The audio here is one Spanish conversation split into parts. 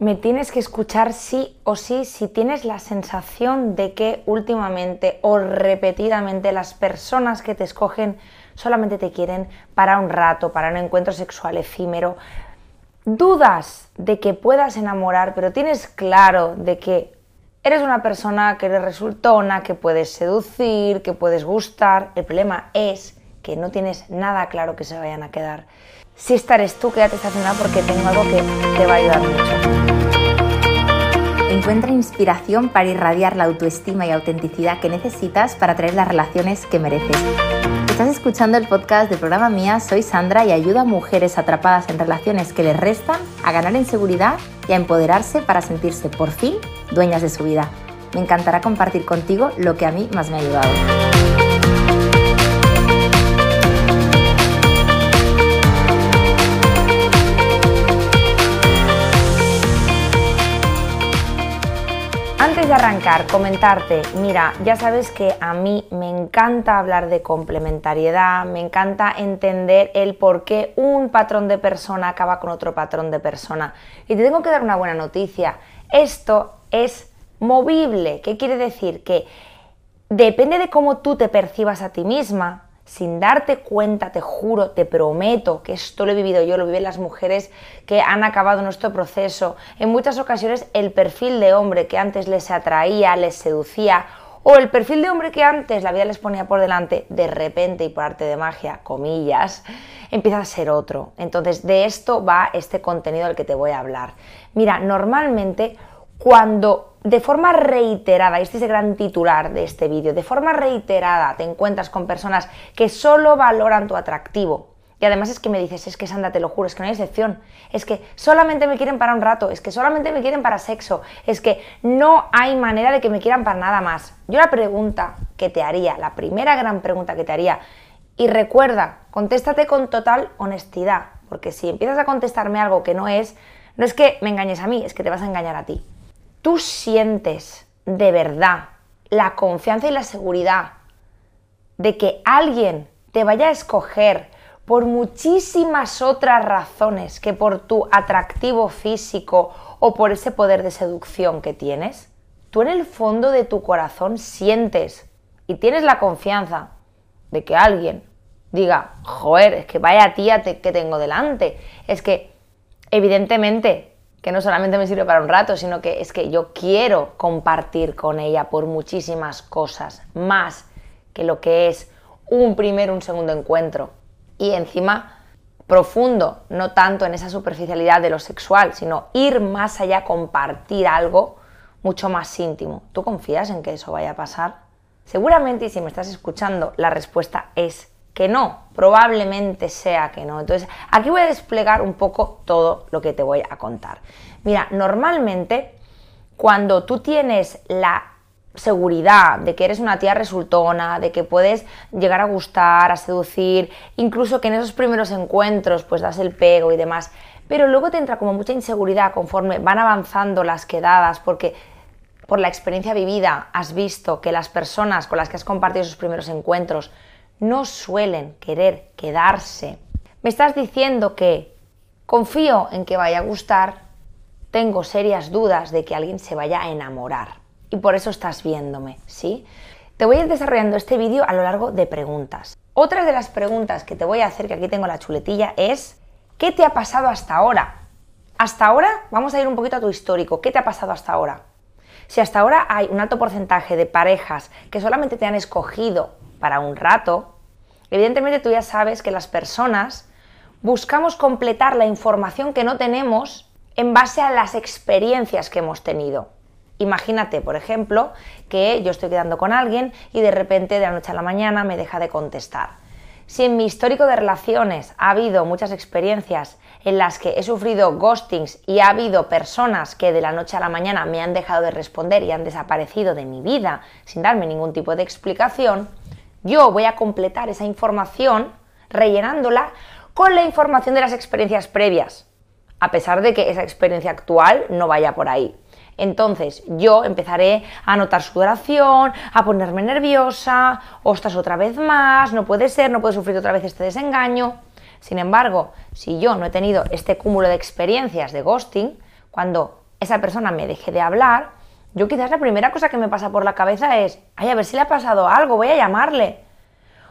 me tienes que escuchar sí o sí si tienes la sensación de que últimamente o repetidamente las personas que te escogen solamente te quieren para un rato, para un encuentro sexual efímero. Dudas de que puedas enamorar, pero tienes claro de que eres una persona que eres resultona, que puedes seducir, que puedes gustar. El problema es que no tienes nada claro que se vayan a quedar. Si esta eres tú, quédate estacionada porque tengo algo que te va a ayudar mucho. Encuentra inspiración para irradiar la autoestima y autenticidad que necesitas para traer las relaciones que mereces. Estás escuchando el podcast del programa Mía, soy Sandra y ayudo a mujeres atrapadas en relaciones que les restan a ganar en seguridad y a empoderarse para sentirse por fin dueñas de su vida. Me encantará compartir contigo lo que a mí más me ha ayudado. Arrancar, comentarte, mira, ya sabes que a mí me encanta hablar de complementariedad, me encanta entender el por qué un patrón de persona acaba con otro patrón de persona. Y te tengo que dar una buena noticia, esto es movible, ¿qué quiere decir? Que depende de cómo tú te percibas a ti misma, sin darte cuenta, te juro, te prometo que esto lo he vivido yo, lo viven las mujeres que han acabado nuestro proceso. En muchas ocasiones el perfil de hombre que antes les atraía, les seducía, o el perfil de hombre que antes la vida les ponía por delante, de repente y por arte de magia, comillas, empieza a ser otro. Entonces, de esto va este contenido del que te voy a hablar. Mira, normalmente cuando de forma reiterada, y este es el gran titular de este vídeo, de forma reiterada te encuentras con personas que solo valoran tu atractivo. Y además es que me dices, es que Sandra, te lo juro, es que no hay excepción. Es que solamente me quieren para un rato, es que solamente me quieren para sexo, es que no hay manera de que me quieran para nada más. Yo la pregunta que te haría, la primera gran pregunta que te haría, y recuerda, contéstate con total honestidad, porque si empiezas a contestarme algo que no es, no es que me engañes a mí, es que te vas a engañar a ti tú sientes de verdad la confianza y la seguridad de que alguien te vaya a escoger por muchísimas otras razones que por tu atractivo físico o por ese poder de seducción que tienes, tú en el fondo de tu corazón sientes y tienes la confianza de que alguien diga, joder, es que vaya tía que tengo delante. Es que, evidentemente, que no solamente me sirve para un rato, sino que es que yo quiero compartir con ella por muchísimas cosas, más que lo que es un primer, un segundo encuentro. Y encima profundo, no tanto en esa superficialidad de lo sexual, sino ir más allá, compartir algo mucho más íntimo. ¿Tú confías en que eso vaya a pasar? Seguramente, y si me estás escuchando, la respuesta es que no, probablemente sea que no. Entonces, aquí voy a desplegar un poco todo lo que te voy a contar. Mira, normalmente cuando tú tienes la seguridad de que eres una tía resultona, de que puedes llegar a gustar, a seducir, incluso que en esos primeros encuentros pues das el pego y demás, pero luego te entra como mucha inseguridad conforme van avanzando las quedadas porque por la experiencia vivida has visto que las personas con las que has compartido esos primeros encuentros no suelen querer quedarse. Me estás diciendo que confío en que vaya a gustar, tengo serias dudas de que alguien se vaya a enamorar. Y por eso estás viéndome, ¿sí? Te voy a ir desarrollando este vídeo a lo largo de preguntas. Otra de las preguntas que te voy a hacer, que aquí tengo la chuletilla, es ¿qué te ha pasado hasta ahora? Hasta ahora, vamos a ir un poquito a tu histórico. ¿Qué te ha pasado hasta ahora? Si hasta ahora hay un alto porcentaje de parejas que solamente te han escogido para un rato, evidentemente tú ya sabes que las personas buscamos completar la información que no tenemos en base a las experiencias que hemos tenido. Imagínate, por ejemplo, que yo estoy quedando con alguien y de repente de la noche a la mañana me deja de contestar. Si en mi histórico de relaciones ha habido muchas experiencias en las que he sufrido ghostings y ha habido personas que de la noche a la mañana me han dejado de responder y han desaparecido de mi vida sin darme ningún tipo de explicación, yo voy a completar esa información rellenándola con la información de las experiencias previas, a pesar de que esa experiencia actual no vaya por ahí. Entonces yo empezaré a notar sudoración, a ponerme nerviosa, ostras otra vez más, no puede ser, no puedo sufrir otra vez este desengaño. Sin embargo, si yo no he tenido este cúmulo de experiencias de ghosting, cuando esa persona me deje de hablar, yo quizás la primera cosa que me pasa por la cabeza es, ay, a ver si le ha pasado algo, voy a llamarle.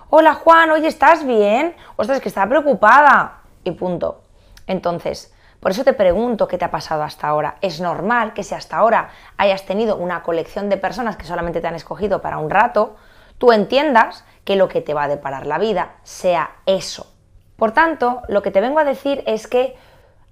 Hola Juan, oye, ¿estás bien? Ostras, que está preocupada. Y punto. Entonces, por eso te pregunto qué te ha pasado hasta ahora. Es normal que si hasta ahora hayas tenido una colección de personas que solamente te han escogido para un rato, tú entiendas que lo que te va a deparar la vida sea eso. Por tanto, lo que te vengo a decir es que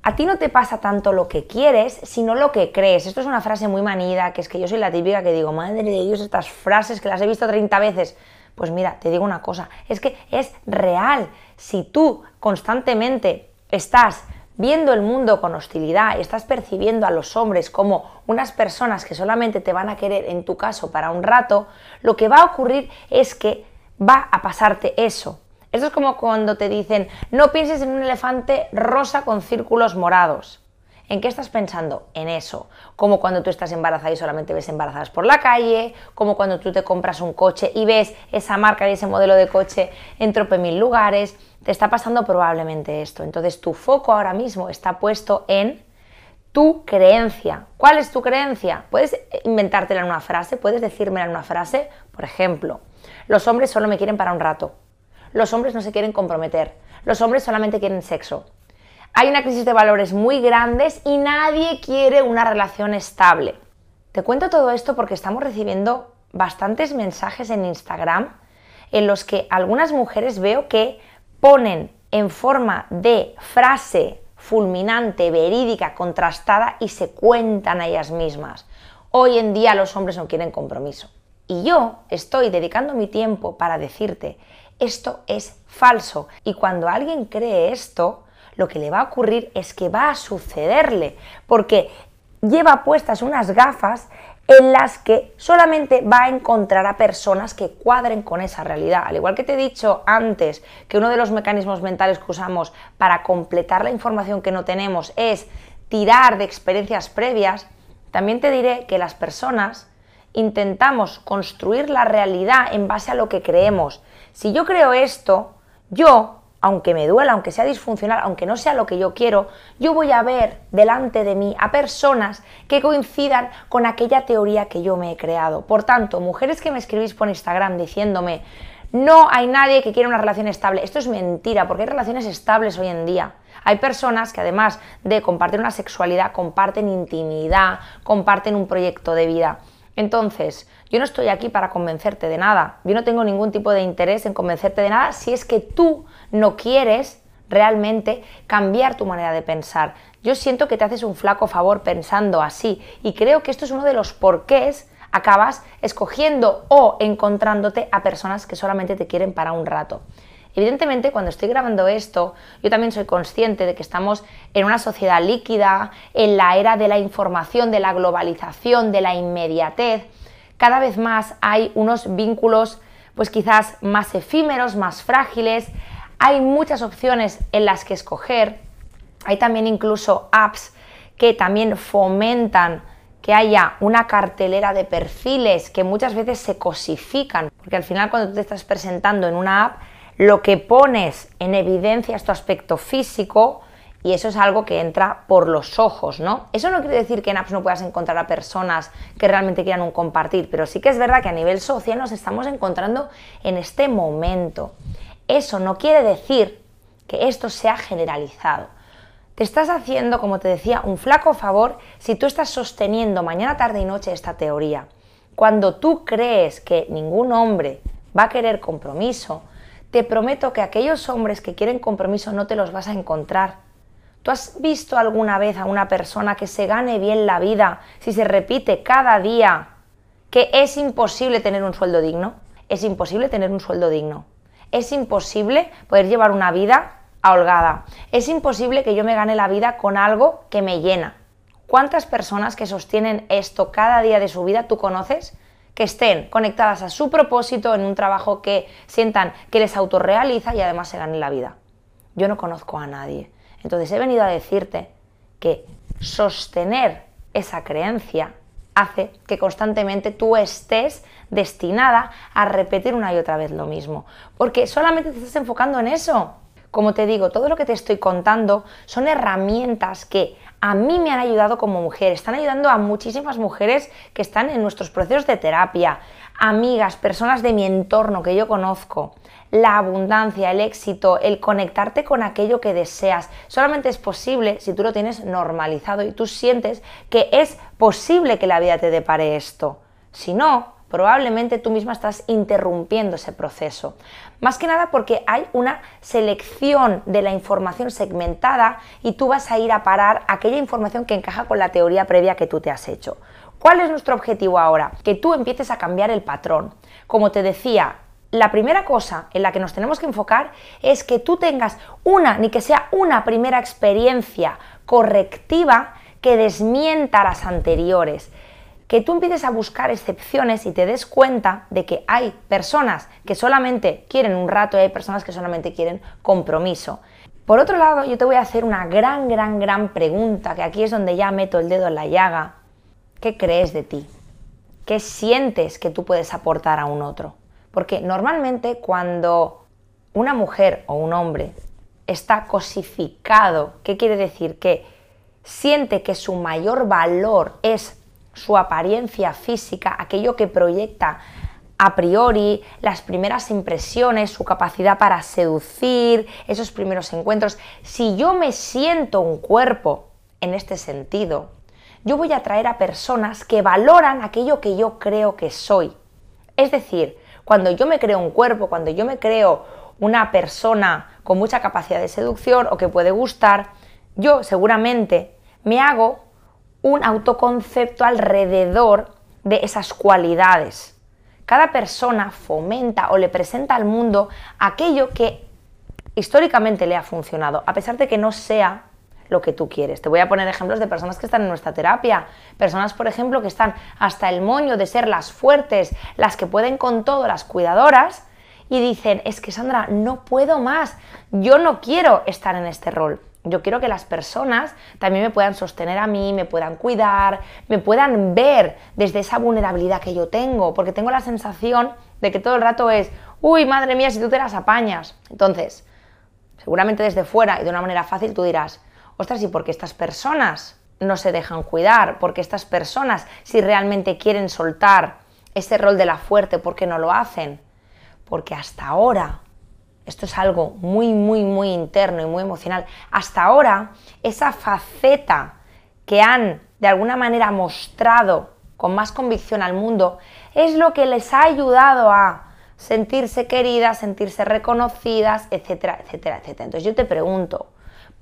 a ti no te pasa tanto lo que quieres, sino lo que crees. Esto es una frase muy manida, que es que yo soy la típica que digo, madre de Dios, estas frases que las he visto 30 veces. Pues mira, te digo una cosa, es que es real. Si tú constantemente estás viendo el mundo con hostilidad, estás percibiendo a los hombres como unas personas que solamente te van a querer, en tu caso, para un rato, lo que va a ocurrir es que va a pasarte eso. Esto es como cuando te dicen, no pienses en un elefante rosa con círculos morados. ¿En qué estás pensando? En eso. Como cuando tú estás embarazada y solamente ves embarazadas por la calle, como cuando tú te compras un coche y ves esa marca y ese modelo de coche en trope mil lugares. Te está pasando probablemente esto. Entonces tu foco ahora mismo está puesto en tu creencia. ¿Cuál es tu creencia? Puedes inventártela en una frase, puedes decírmela en una frase. Por ejemplo, los hombres solo me quieren para un rato. Los hombres no se quieren comprometer. Los hombres solamente quieren sexo hay una crisis de valores muy grandes y nadie quiere una relación estable. Te cuento todo esto porque estamos recibiendo bastantes mensajes en Instagram en los que algunas mujeres veo que ponen en forma de frase fulminante, verídica, contrastada y se cuentan a ellas mismas. Hoy en día los hombres no quieren compromiso. Y yo estoy dedicando mi tiempo para decirte, esto es falso. Y cuando alguien cree esto, lo que le va a ocurrir es que va a sucederle, porque lleva puestas unas gafas en las que solamente va a encontrar a personas que cuadren con esa realidad. Al igual que te he dicho antes que uno de los mecanismos mentales que usamos para completar la información que no tenemos es tirar de experiencias previas, también te diré que las personas intentamos construir la realidad en base a lo que creemos. Si yo creo esto, yo aunque me duela, aunque sea disfuncional, aunque no sea lo que yo quiero, yo voy a ver delante de mí a personas que coincidan con aquella teoría que yo me he creado. Por tanto, mujeres que me escribís por Instagram diciéndome, no hay nadie que quiera una relación estable. Esto es mentira, porque hay relaciones estables hoy en día. Hay personas que además de compartir una sexualidad, comparten intimidad, comparten un proyecto de vida. Entonces, yo no estoy aquí para convencerte de nada. Yo no tengo ningún tipo de interés en convencerte de nada si es que tú no quieres realmente cambiar tu manera de pensar. Yo siento que te haces un flaco favor pensando así y creo que esto es uno de los porqués acabas escogiendo o encontrándote a personas que solamente te quieren para un rato. Evidentemente, cuando estoy grabando esto, yo también soy consciente de que estamos en una sociedad líquida, en la era de la información, de la globalización, de la inmediatez. Cada vez más hay unos vínculos, pues quizás más efímeros, más frágiles, hay muchas opciones en las que escoger. Hay también incluso apps que también fomentan que haya una cartelera de perfiles que muchas veces se cosifican, porque al final cuando tú te estás presentando en una app, lo que pones en evidencia es tu aspecto físico y eso es algo que entra por los ojos, ¿no? Eso no quiere decir que en apps no puedas encontrar a personas que realmente quieran un compartir, pero sí que es verdad que a nivel social nos estamos encontrando en este momento. Eso no quiere decir que esto sea generalizado. Te estás haciendo, como te decía, un flaco favor si tú estás sosteniendo mañana, tarde y noche esta teoría. Cuando tú crees que ningún hombre va a querer compromiso, te prometo que aquellos hombres que quieren compromiso no te los vas a encontrar. ¿Tú has visto alguna vez a una persona que se gane bien la vida si se repite cada día que es imposible tener un sueldo digno? Es imposible tener un sueldo digno es imposible poder llevar una vida holgada. Es imposible que yo me gane la vida con algo que me llena. ¿Cuántas personas que sostienen esto cada día de su vida tú conoces? Que estén conectadas a su propósito en un trabajo que sientan que les autorrealiza y además se ganen la vida. Yo no conozco a nadie. Entonces he venido a decirte que sostener esa creencia hace que constantemente tú estés destinada a repetir una y otra vez lo mismo, porque solamente te estás enfocando en eso. Como te digo, todo lo que te estoy contando son herramientas que a mí me han ayudado como mujer, están ayudando a muchísimas mujeres que están en nuestros procesos de terapia, amigas, personas de mi entorno que yo conozco. La abundancia, el éxito, el conectarte con aquello que deseas, solamente es posible si tú lo tienes normalizado y tú sientes que es posible que la vida te depare esto. Si no, probablemente tú misma estás interrumpiendo ese proceso. Más que nada porque hay una selección de la información segmentada y tú vas a ir a parar aquella información que encaja con la teoría previa que tú te has hecho. ¿Cuál es nuestro objetivo ahora? Que tú empieces a cambiar el patrón. Como te decía, la primera cosa en la que nos tenemos que enfocar es que tú tengas una, ni que sea una primera experiencia correctiva que desmienta las anteriores que tú empieces a buscar excepciones y te des cuenta de que hay personas que solamente quieren un rato y hay personas que solamente quieren compromiso. Por otro lado, yo te voy a hacer una gran, gran, gran pregunta, que aquí es donde ya meto el dedo en la llaga. ¿Qué crees de ti? ¿Qué sientes que tú puedes aportar a un otro? Porque normalmente cuando una mujer o un hombre está cosificado, ¿qué quiere decir? Que siente que su mayor valor es su apariencia física, aquello que proyecta a priori, las primeras impresiones, su capacidad para seducir, esos primeros encuentros. Si yo me siento un cuerpo en este sentido, yo voy a atraer a personas que valoran aquello que yo creo que soy. Es decir, cuando yo me creo un cuerpo, cuando yo me creo una persona con mucha capacidad de seducción o que puede gustar, yo seguramente me hago un autoconcepto alrededor de esas cualidades. Cada persona fomenta o le presenta al mundo aquello que históricamente le ha funcionado, a pesar de que no sea lo que tú quieres. Te voy a poner ejemplos de personas que están en nuestra terapia, personas, por ejemplo, que están hasta el moño de ser las fuertes, las que pueden con todo, las cuidadoras, y dicen, es que Sandra, no puedo más, yo no quiero estar en este rol. Yo quiero que las personas también me puedan sostener a mí, me puedan cuidar, me puedan ver desde esa vulnerabilidad que yo tengo, porque tengo la sensación de que todo el rato es, uy, madre mía, si tú te las apañas. Entonces, seguramente desde fuera y de una manera fácil tú dirás, ostras, ¿y por qué estas personas no se dejan cuidar? Porque estas personas, si realmente quieren soltar ese rol de la fuerte, ¿por qué no lo hacen? Porque hasta ahora esto es algo muy, muy, muy interno y muy emocional. Hasta ahora, esa faceta que han de alguna manera mostrado con más convicción al mundo es lo que les ha ayudado a sentirse queridas, sentirse reconocidas, etcétera, etcétera, etcétera. Entonces yo te pregunto,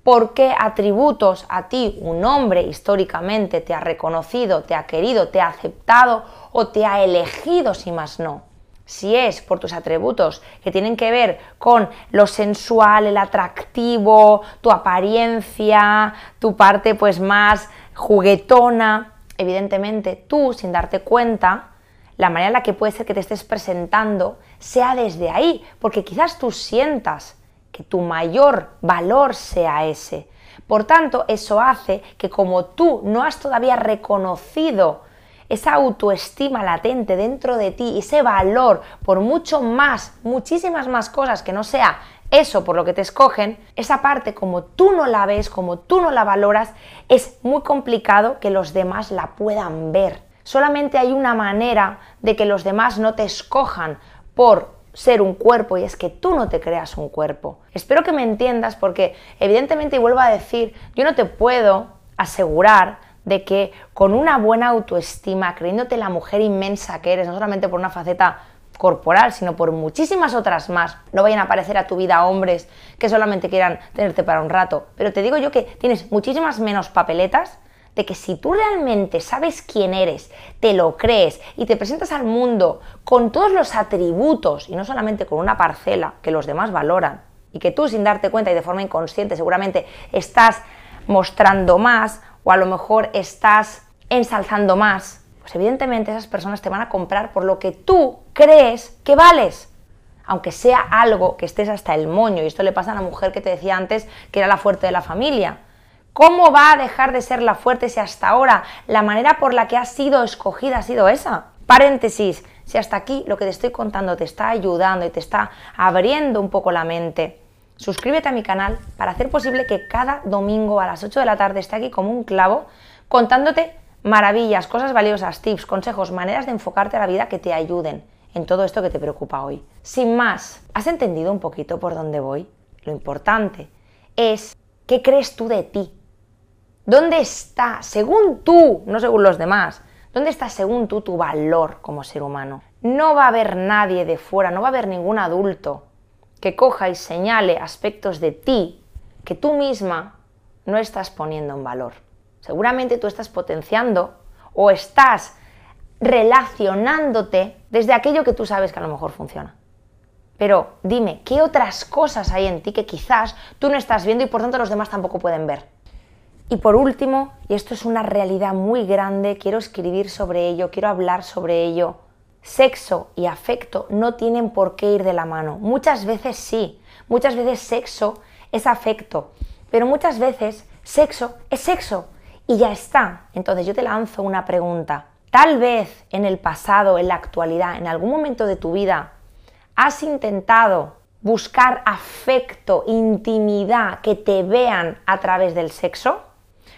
¿por qué atributos a ti un hombre históricamente te ha reconocido, te ha querido, te ha aceptado o te ha elegido si más no? Si es por tus atributos que tienen que ver con lo sensual, el atractivo, tu apariencia, tu parte pues más juguetona, evidentemente tú sin darte cuenta, la manera en la que puede ser que te estés presentando sea desde ahí, porque quizás tú sientas que tu mayor valor sea ese. Por tanto, eso hace que como tú no has todavía reconocido esa autoestima latente dentro de ti, ese valor por mucho más, muchísimas más cosas que no sea eso por lo que te escogen, esa parte como tú no la ves, como tú no la valoras, es muy complicado que los demás la puedan ver. Solamente hay una manera de que los demás no te escojan por ser un cuerpo y es que tú no te creas un cuerpo. Espero que me entiendas porque evidentemente, y vuelvo a decir, yo no te puedo asegurar de que con una buena autoestima, creyéndote la mujer inmensa que eres, no solamente por una faceta corporal, sino por muchísimas otras más, no vayan a aparecer a tu vida hombres que solamente quieran tenerte para un rato. Pero te digo yo que tienes muchísimas menos papeletas de que si tú realmente sabes quién eres, te lo crees y te presentas al mundo con todos los atributos y no solamente con una parcela que los demás valoran y que tú sin darte cuenta y de forma inconsciente seguramente estás mostrando más o a lo mejor estás ensalzando más, pues evidentemente esas personas te van a comprar por lo que tú crees que vales. Aunque sea algo que estés hasta el moño, y esto le pasa a la mujer que te decía antes que era la fuerte de la familia. ¿Cómo va a dejar de ser la fuerte si hasta ahora la manera por la que ha sido escogida ha sido esa? Paréntesis, si hasta aquí lo que te estoy contando te está ayudando y te está abriendo un poco la mente, suscríbete a mi canal para hacer posible que cada domingo a las 8 de la tarde esté aquí como un clavo contándote maravillas, cosas valiosas, tips, consejos, maneras de enfocarte a la vida que te ayuden en todo esto que te preocupa hoy. Sin más, ¿has entendido un poquito por dónde voy? Lo importante es qué crees tú de ti. ¿Dónde está, según tú, no según los demás, dónde está según tú tu valor como ser humano? No va a haber nadie de fuera, no va a haber ningún adulto que coja y señale aspectos de ti que tú misma no estás poniendo en valor. Seguramente tú estás potenciando o estás relacionándote desde aquello que tú sabes que a lo mejor funciona. Pero dime, ¿qué otras cosas hay en ti que quizás tú no estás viendo y por tanto los demás tampoco pueden ver? Y por último, y esto es una realidad muy grande, quiero escribir sobre ello, quiero hablar sobre ello, sexo y afecto no tienen por qué ir de la mano. Muchas veces sí, muchas veces sexo es afecto, pero muchas veces sexo es sexo y ya está. Entonces yo te lanzo una pregunta. Tal vez en el pasado, en la actualidad, en algún momento de tu vida, has intentado buscar afecto, intimidad, que te vean a través del sexo.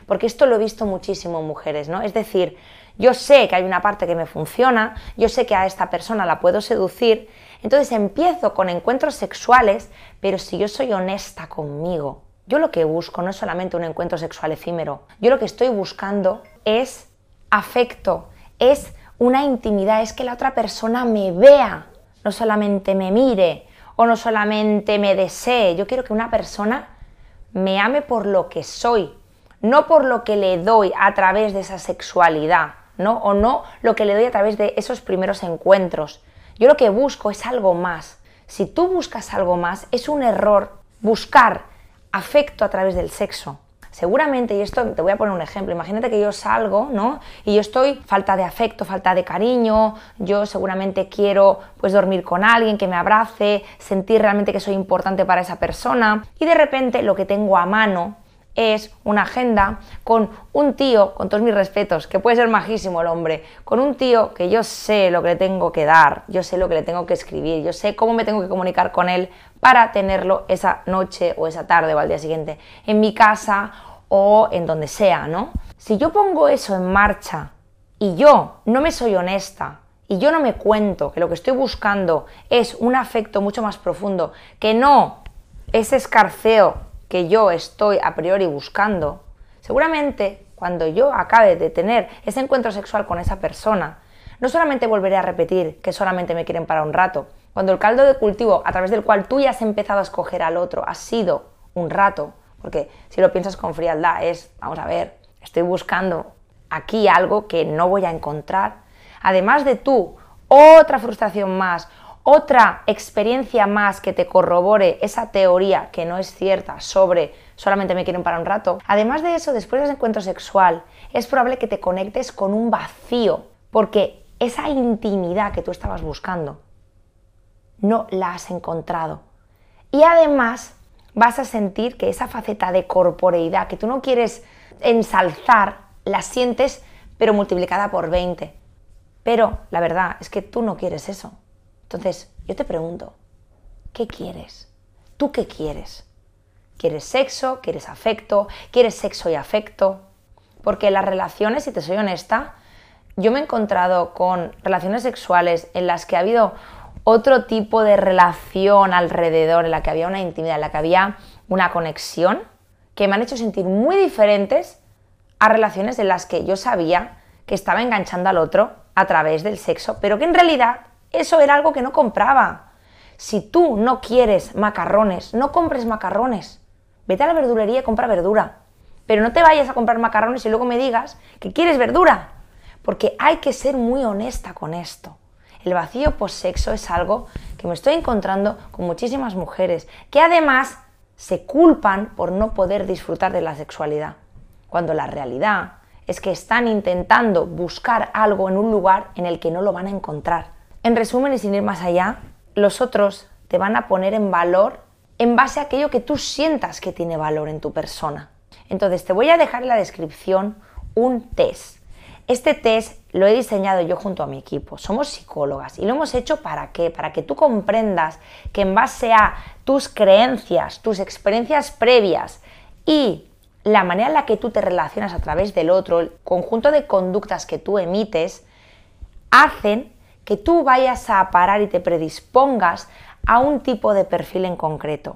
Porque esto lo he visto muchísimo en mujeres, ¿no? Es decir, yo sé que hay una parte que me funciona, yo sé que a esta persona la puedo seducir, entonces empiezo con encuentros sexuales, pero si yo soy honesta conmigo, yo lo que busco no es solamente un encuentro sexual efímero, yo lo que estoy buscando es afecto, es una intimidad, es que la otra persona me vea, no solamente me mire o no solamente me desee, yo quiero que una persona me ame por lo que soy, no por lo que le doy a través de esa sexualidad, ¿no? O no lo que le doy a través de esos primeros encuentros. Yo lo que busco es algo más. Si tú buscas algo más, es un error buscar afecto a través del sexo. Seguramente, y esto te voy a poner un ejemplo, imagínate que yo salgo, ¿no? Y yo estoy falta de afecto, falta de cariño, yo seguramente quiero pues dormir con alguien que me abrace, sentir realmente que soy importante para esa persona y de repente lo que tengo a mano es una agenda con un tío, con todos mis respetos, que puede ser majísimo el hombre, con un tío que yo sé lo que le tengo que dar, yo sé lo que le tengo que escribir, yo sé cómo me tengo que comunicar con él para tenerlo esa noche o esa tarde o al día siguiente en mi casa o en donde sea, ¿no? Si yo pongo eso en marcha y yo no me soy honesta y yo no me cuento que lo que estoy buscando es un afecto mucho más profundo, que no ese escarceo que yo estoy a priori buscando, seguramente cuando yo acabe de tener ese encuentro sexual con esa persona, no solamente volveré a repetir que solamente me quieren para un rato, cuando el caldo de cultivo a través del cual tú ya has empezado a escoger al otro ha sido un rato, porque si lo piensas con frialdad es, vamos a ver, estoy buscando aquí algo que no voy a encontrar, además de tú, otra frustración más, otra experiencia más que te corrobore esa teoría que no es cierta sobre solamente me quieren para un rato. Además de eso, después del encuentro sexual, es probable que te conectes con un vacío, porque esa intimidad que tú estabas buscando no la has encontrado. Y además vas a sentir que esa faceta de corporeidad que tú no quieres ensalzar, la sientes pero multiplicada por 20. Pero la verdad es que tú no quieres eso. Entonces, yo te pregunto, ¿qué quieres? ¿Tú qué quieres? ¿Quieres sexo? ¿Quieres afecto? ¿Quieres sexo y afecto? Porque las relaciones, si te soy honesta, yo me he encontrado con relaciones sexuales en las que ha habido otro tipo de relación alrededor, en la que había una intimidad, en la que había una conexión, que me han hecho sentir muy diferentes a relaciones en las que yo sabía que estaba enganchando al otro a través del sexo, pero que en realidad eso era algo que no compraba. Si tú no quieres macarrones, no compres macarrones. Vete a la verdulería y compra verdura. Pero no te vayas a comprar macarrones y luego me digas que quieres verdura. Porque hay que ser muy honesta con esto. El vacío post-sexo es algo que me estoy encontrando con muchísimas mujeres que además se culpan por no poder disfrutar de la sexualidad. Cuando la realidad es que están intentando buscar algo en un lugar en el que no lo van a encontrar. En resumen y sin ir más allá, los otros te van a poner en valor en base a aquello que tú sientas que tiene valor en tu persona. Entonces te voy a dejar en la descripción un test. Este test lo he diseñado yo junto a mi equipo. Somos psicólogas y lo hemos hecho para qué? Para que tú comprendas que en base a tus creencias, tus experiencias previas y la manera en la que tú te relacionas a través del otro, el conjunto de conductas que tú emites, hacen que tú vayas a parar y te predispongas a un tipo de perfil en concreto.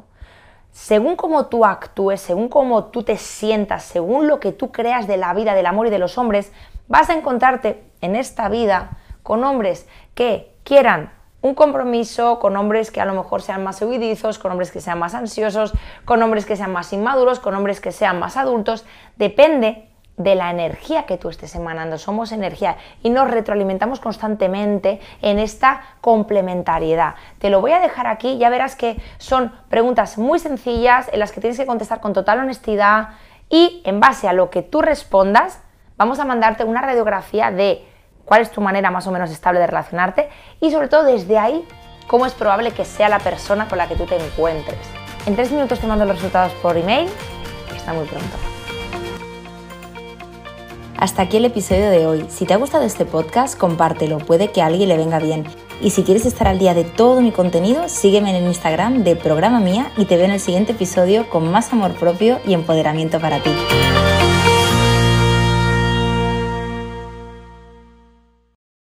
Según cómo tú actúes, según cómo tú te sientas, según lo que tú creas de la vida, del amor y de los hombres, vas a encontrarte en esta vida con hombres que quieran un compromiso, con hombres que a lo mejor sean más huidizos, con hombres que sean más ansiosos, con hombres que sean más inmaduros, con hombres que sean más adultos. Depende de la energía que tú estés emanando. Somos energía y nos retroalimentamos constantemente en esta complementariedad. Te lo voy a dejar aquí, ya verás que son preguntas muy sencillas en las que tienes que contestar con total honestidad y en base a lo que tú respondas, vamos a mandarte una radiografía de cuál es tu manera más o menos estable de relacionarte y sobre todo desde ahí cómo es probable que sea la persona con la que tú te encuentres. En tres minutos te mando los resultados por email. Hasta muy pronto. Hasta aquí el episodio de hoy. Si te ha gustado este podcast, compártelo, puede que a alguien le venga bien. Y si quieres estar al día de todo mi contenido, sígueme en el Instagram de Programa Mía y te veo en el siguiente episodio con más amor propio y empoderamiento para ti.